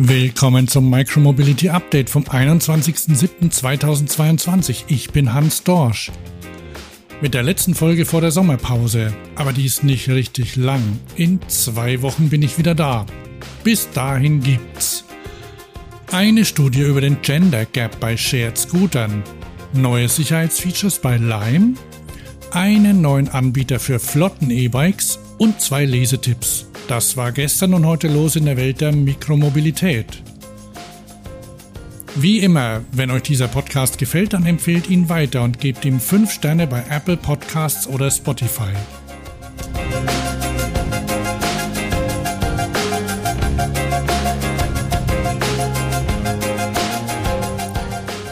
Willkommen zum Micromobility Update vom 21.07.2022. Ich bin Hans Dorsch. Mit der letzten Folge vor der Sommerpause, aber die ist nicht richtig lang. In zwei Wochen bin ich wieder da. Bis dahin gibt's eine Studie über den Gender Gap bei Shared Scootern, neue Sicherheitsfeatures bei Lime, einen neuen Anbieter für flotten E-Bikes und zwei Lesetipps. Das war gestern und heute los in der Welt der Mikromobilität. Wie immer, wenn euch dieser Podcast gefällt, dann empfehlt ihn weiter und gebt ihm 5 Sterne bei Apple Podcasts oder Spotify.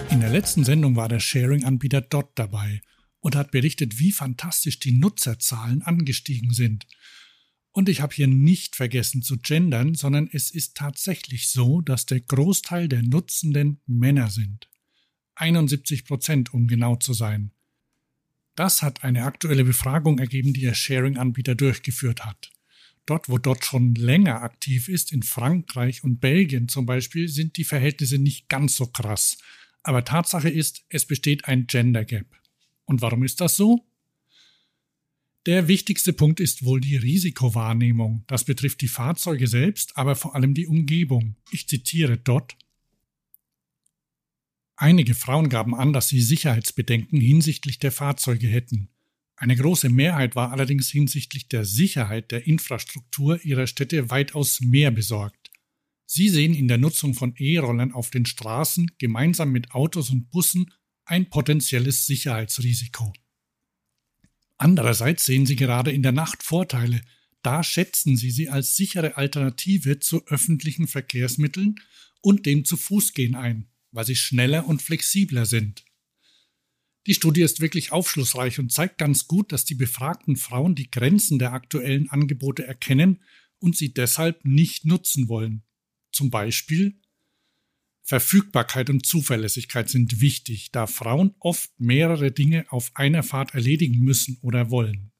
In der letzten Sendung war der Sharing-Anbieter Dot dabei und hat berichtet, wie fantastisch die Nutzerzahlen angestiegen sind. Und ich habe hier nicht vergessen zu gendern, sondern es ist tatsächlich so, dass der Großteil der Nutzenden Männer sind. 71 Prozent, um genau zu sein. Das hat eine aktuelle Befragung ergeben, die der Sharing-Anbieter durchgeführt hat. Dort, wo dort schon länger aktiv ist, in Frankreich und Belgien zum Beispiel, sind die Verhältnisse nicht ganz so krass. Aber Tatsache ist, es besteht ein Gender Gap. Und warum ist das so? Der wichtigste Punkt ist wohl die Risikowahrnehmung. Das betrifft die Fahrzeuge selbst, aber vor allem die Umgebung. Ich zitiere dort. Einige Frauen gaben an, dass sie Sicherheitsbedenken hinsichtlich der Fahrzeuge hätten. Eine große Mehrheit war allerdings hinsichtlich der Sicherheit der Infrastruktur ihrer Städte weitaus mehr besorgt. Sie sehen in der Nutzung von E-Rollern auf den Straßen gemeinsam mit Autos und Bussen ein potenzielles Sicherheitsrisiko. Andererseits sehen sie gerade in der Nacht Vorteile. Da schätzen sie sie als sichere Alternative zu öffentlichen Verkehrsmitteln und dem zu Fußgehen ein, weil sie schneller und flexibler sind. Die Studie ist wirklich aufschlussreich und zeigt ganz gut, dass die befragten Frauen die Grenzen der aktuellen Angebote erkennen und sie deshalb nicht nutzen wollen. Zum Beispiel Verfügbarkeit und Zuverlässigkeit sind wichtig, da Frauen oft mehrere Dinge auf einer Fahrt erledigen müssen oder wollen.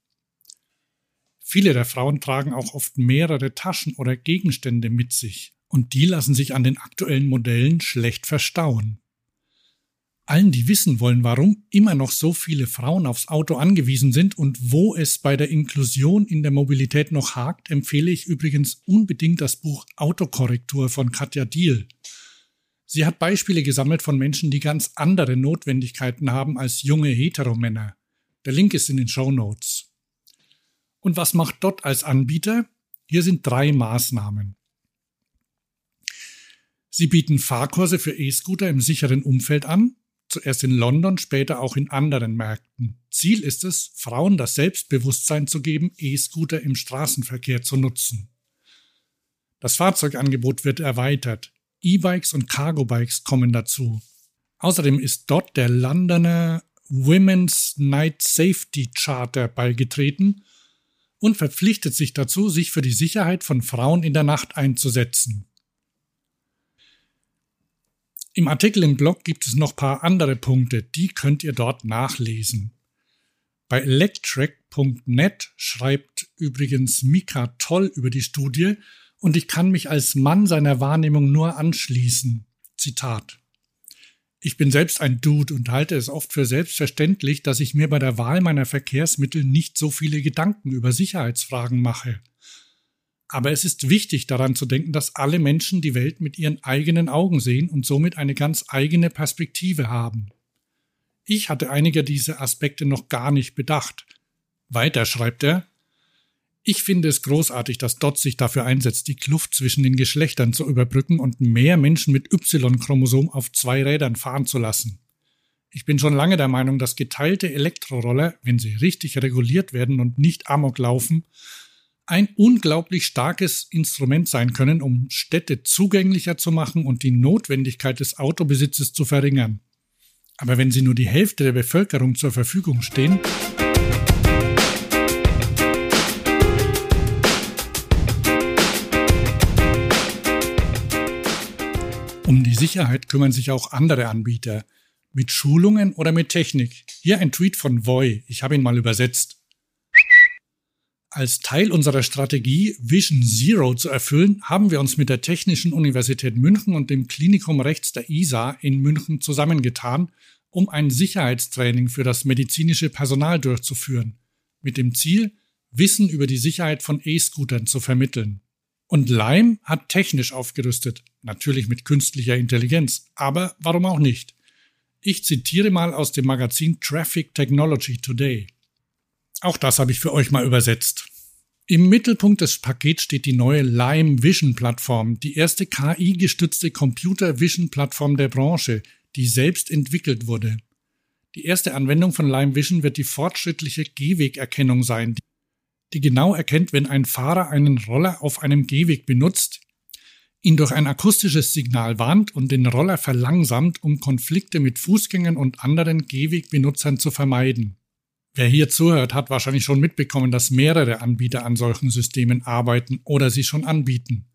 Viele der Frauen tragen auch oft mehrere Taschen oder Gegenstände mit sich, und die lassen sich an den aktuellen Modellen schlecht verstauen. Allen, die wissen wollen, warum immer noch so viele Frauen aufs Auto angewiesen sind und wo es bei der Inklusion in der Mobilität noch hakt, empfehle ich übrigens unbedingt das Buch Autokorrektur von Katja Diel. Sie hat Beispiele gesammelt von Menschen, die ganz andere Notwendigkeiten haben als junge Heteromänner. Der Link ist in den Show Notes. Und was macht Dot als Anbieter? Hier sind drei Maßnahmen. Sie bieten Fahrkurse für E-Scooter im sicheren Umfeld an, zuerst in London, später auch in anderen Märkten. Ziel ist es, Frauen das Selbstbewusstsein zu geben, E-Scooter im Straßenverkehr zu nutzen. Das Fahrzeugangebot wird erweitert. E-Bikes und Cargo-Bikes kommen dazu. Außerdem ist dort der Londoner Women's Night Safety Charter beigetreten und verpflichtet sich dazu, sich für die Sicherheit von Frauen in der Nacht einzusetzen. Im Artikel im Blog gibt es noch ein paar andere Punkte, die könnt ihr dort nachlesen. Bei electric.net schreibt übrigens Mika toll über die Studie und ich kann mich als Mann seiner Wahrnehmung nur anschließen. Zitat. Ich bin selbst ein Dude und halte es oft für selbstverständlich, dass ich mir bei der Wahl meiner Verkehrsmittel nicht so viele Gedanken über Sicherheitsfragen mache. Aber es ist wichtig daran zu denken, dass alle Menschen die Welt mit ihren eigenen Augen sehen und somit eine ganz eigene Perspektive haben. Ich hatte einige dieser Aspekte noch gar nicht bedacht. Weiter schreibt er, ich finde es großartig, dass Dot sich dafür einsetzt, die Kluft zwischen den Geschlechtern zu überbrücken und mehr Menschen mit Y-Chromosom auf zwei Rädern fahren zu lassen. Ich bin schon lange der Meinung, dass geteilte Elektroroller, wenn sie richtig reguliert werden und nicht amok laufen, ein unglaublich starkes Instrument sein können, um Städte zugänglicher zu machen und die Notwendigkeit des Autobesitzes zu verringern. Aber wenn sie nur die Hälfte der Bevölkerung zur Verfügung stehen, Um die Sicherheit kümmern sich auch andere Anbieter. Mit Schulungen oder mit Technik. Hier ein Tweet von Voy. Ich habe ihn mal übersetzt. Als Teil unserer Strategie Vision Zero zu erfüllen, haben wir uns mit der Technischen Universität München und dem Klinikum Rechts der ISA in München zusammengetan, um ein Sicherheitstraining für das medizinische Personal durchzuführen, mit dem Ziel, Wissen über die Sicherheit von E-Scootern zu vermitteln. Und Lime hat technisch aufgerüstet, natürlich mit künstlicher Intelligenz, aber warum auch nicht? Ich zitiere mal aus dem Magazin Traffic Technology Today. Auch das habe ich für euch mal übersetzt. Im Mittelpunkt des Pakets steht die neue Lime Vision Plattform, die erste KI-gestützte Computer Vision Plattform der Branche, die selbst entwickelt wurde. Die erste Anwendung von Lime Vision wird die fortschrittliche Gehwegerkennung sein, die genau erkennt, wenn ein Fahrer einen Roller auf einem Gehweg benutzt, ihn durch ein akustisches Signal warnt und den Roller verlangsamt, um Konflikte mit Fußgängern und anderen Gehwegbenutzern zu vermeiden. Wer hier zuhört, hat wahrscheinlich schon mitbekommen, dass mehrere Anbieter an solchen Systemen arbeiten oder sie schon anbieten.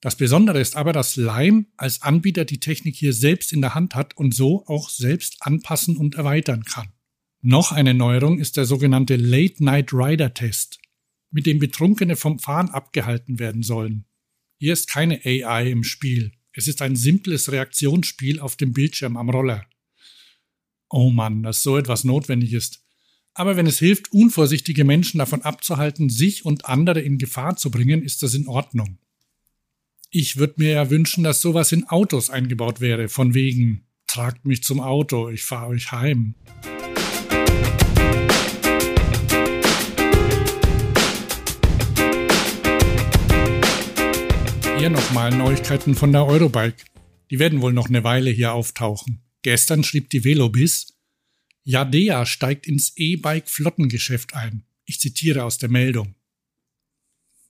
Das Besondere ist aber, dass Lime als Anbieter die Technik hier selbst in der Hand hat und so auch selbst anpassen und erweitern kann. Noch eine Neuerung ist der sogenannte Late Night Rider Test, mit dem Betrunkene vom Fahren abgehalten werden sollen. Hier ist keine AI im Spiel. Es ist ein simples Reaktionsspiel auf dem Bildschirm am Roller. Oh Mann, dass so etwas notwendig ist. Aber wenn es hilft, unvorsichtige Menschen davon abzuhalten, sich und andere in Gefahr zu bringen, ist das in Ordnung. Ich würde mir ja wünschen, dass sowas in Autos eingebaut wäre, von wegen, tragt mich zum Auto, ich fahre euch heim. Hier nochmal Neuigkeiten von der Eurobike. Die werden wohl noch eine Weile hier auftauchen. Gestern schrieb die Velobis, Yadea steigt ins E-Bike-Flottengeschäft ein. Ich zitiere aus der Meldung.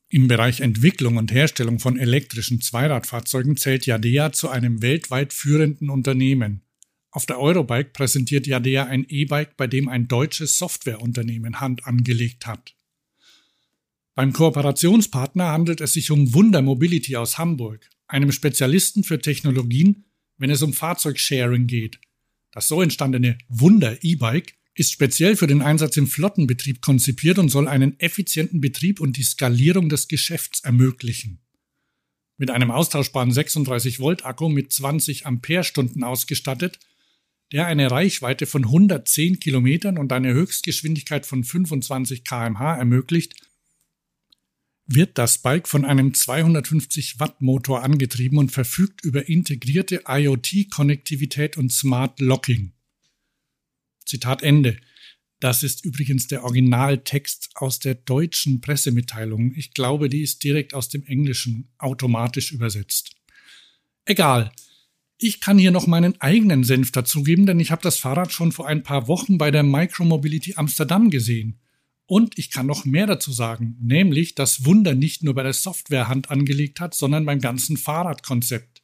Im Bereich Entwicklung und Herstellung von elektrischen Zweiradfahrzeugen zählt Yadea zu einem weltweit führenden Unternehmen. Auf der Eurobike präsentiert Yadea ein E-Bike, bei dem ein deutsches Softwareunternehmen Hand angelegt hat. Beim Kooperationspartner handelt es sich um Wunder Mobility aus Hamburg, einem Spezialisten für Technologien, wenn es um Fahrzeugsharing geht, das so entstandene Wunder E-Bike ist speziell für den Einsatz im Flottenbetrieb konzipiert und soll einen effizienten Betrieb und die Skalierung des Geschäfts ermöglichen. Mit einem austauschbaren 36 Volt Akku mit 20 Ampere-Stunden ausgestattet, der eine Reichweite von 110 Kilometern und eine Höchstgeschwindigkeit von 25 kmh ermöglicht, wird das Bike von einem 250 Watt Motor angetrieben und verfügt über integrierte IoT-Konnektivität und Smart Locking. Zitat Ende. Das ist übrigens der Originaltext aus der deutschen Pressemitteilung. Ich glaube, die ist direkt aus dem Englischen automatisch übersetzt. Egal. Ich kann hier noch meinen eigenen Senf dazugeben, denn ich habe das Fahrrad schon vor ein paar Wochen bei der Micromobility Amsterdam gesehen. Und ich kann noch mehr dazu sagen, nämlich, dass Wunder nicht nur bei der Software Hand angelegt hat, sondern beim ganzen Fahrradkonzept.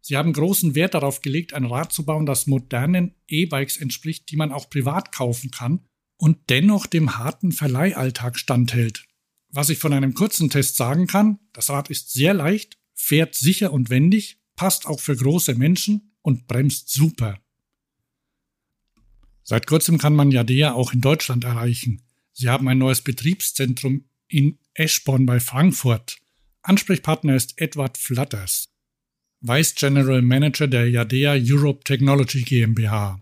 Sie haben großen Wert darauf gelegt, ein Rad zu bauen, das modernen E-Bikes entspricht, die man auch privat kaufen kann und dennoch dem harten Verleihalltag standhält. Was ich von einem kurzen Test sagen kann, das Rad ist sehr leicht, fährt sicher und wendig, passt auch für große Menschen und bremst super. Seit kurzem kann man Jadea auch in Deutschland erreichen. Sie haben ein neues Betriebszentrum in Eschborn bei Frankfurt. Ansprechpartner ist Edward Flatters, Vice General Manager der Yadea Europe Technology GmbH.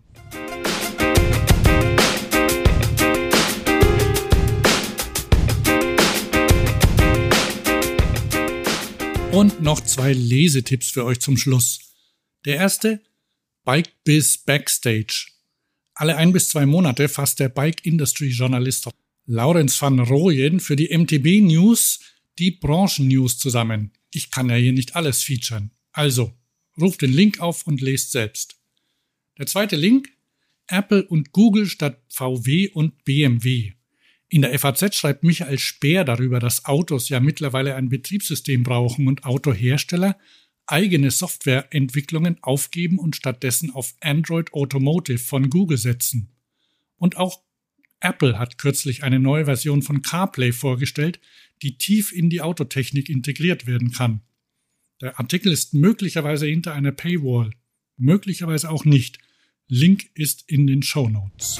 Und noch zwei Lesetipps für euch zum Schluss. Der erste, Bike Biz Backstage. Alle ein bis zwei Monate fasst der Bike Industry Journalist Laurens van Rooyen für die MTB News die Branchen-News zusammen. Ich kann ja hier nicht alles featuren. Also, ruft den Link auf und lest selbst. Der zweite Link, Apple und Google statt VW und BMW. In der FAZ schreibt Michael Speer darüber, dass Autos ja mittlerweile ein Betriebssystem brauchen und Autohersteller eigene Softwareentwicklungen aufgeben und stattdessen auf Android Automotive von Google setzen. Und auch Apple hat kürzlich eine neue Version von CarPlay vorgestellt, die tief in die Autotechnik integriert werden kann. Der Artikel ist möglicherweise hinter einer Paywall, möglicherweise auch nicht. Link ist in den Show Notes.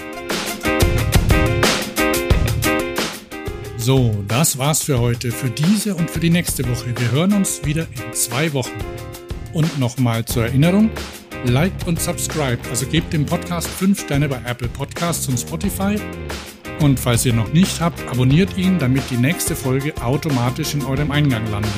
So, das war's für heute, für diese und für die nächste Woche. Wir hören uns wieder in zwei Wochen. Und nochmal zur Erinnerung, like und subscribe, also gebt dem Podcast 5 Sterne bei Apple Podcasts und Spotify und falls ihr noch nicht habt, abonniert ihn, damit die nächste Folge automatisch in eurem Eingang landet.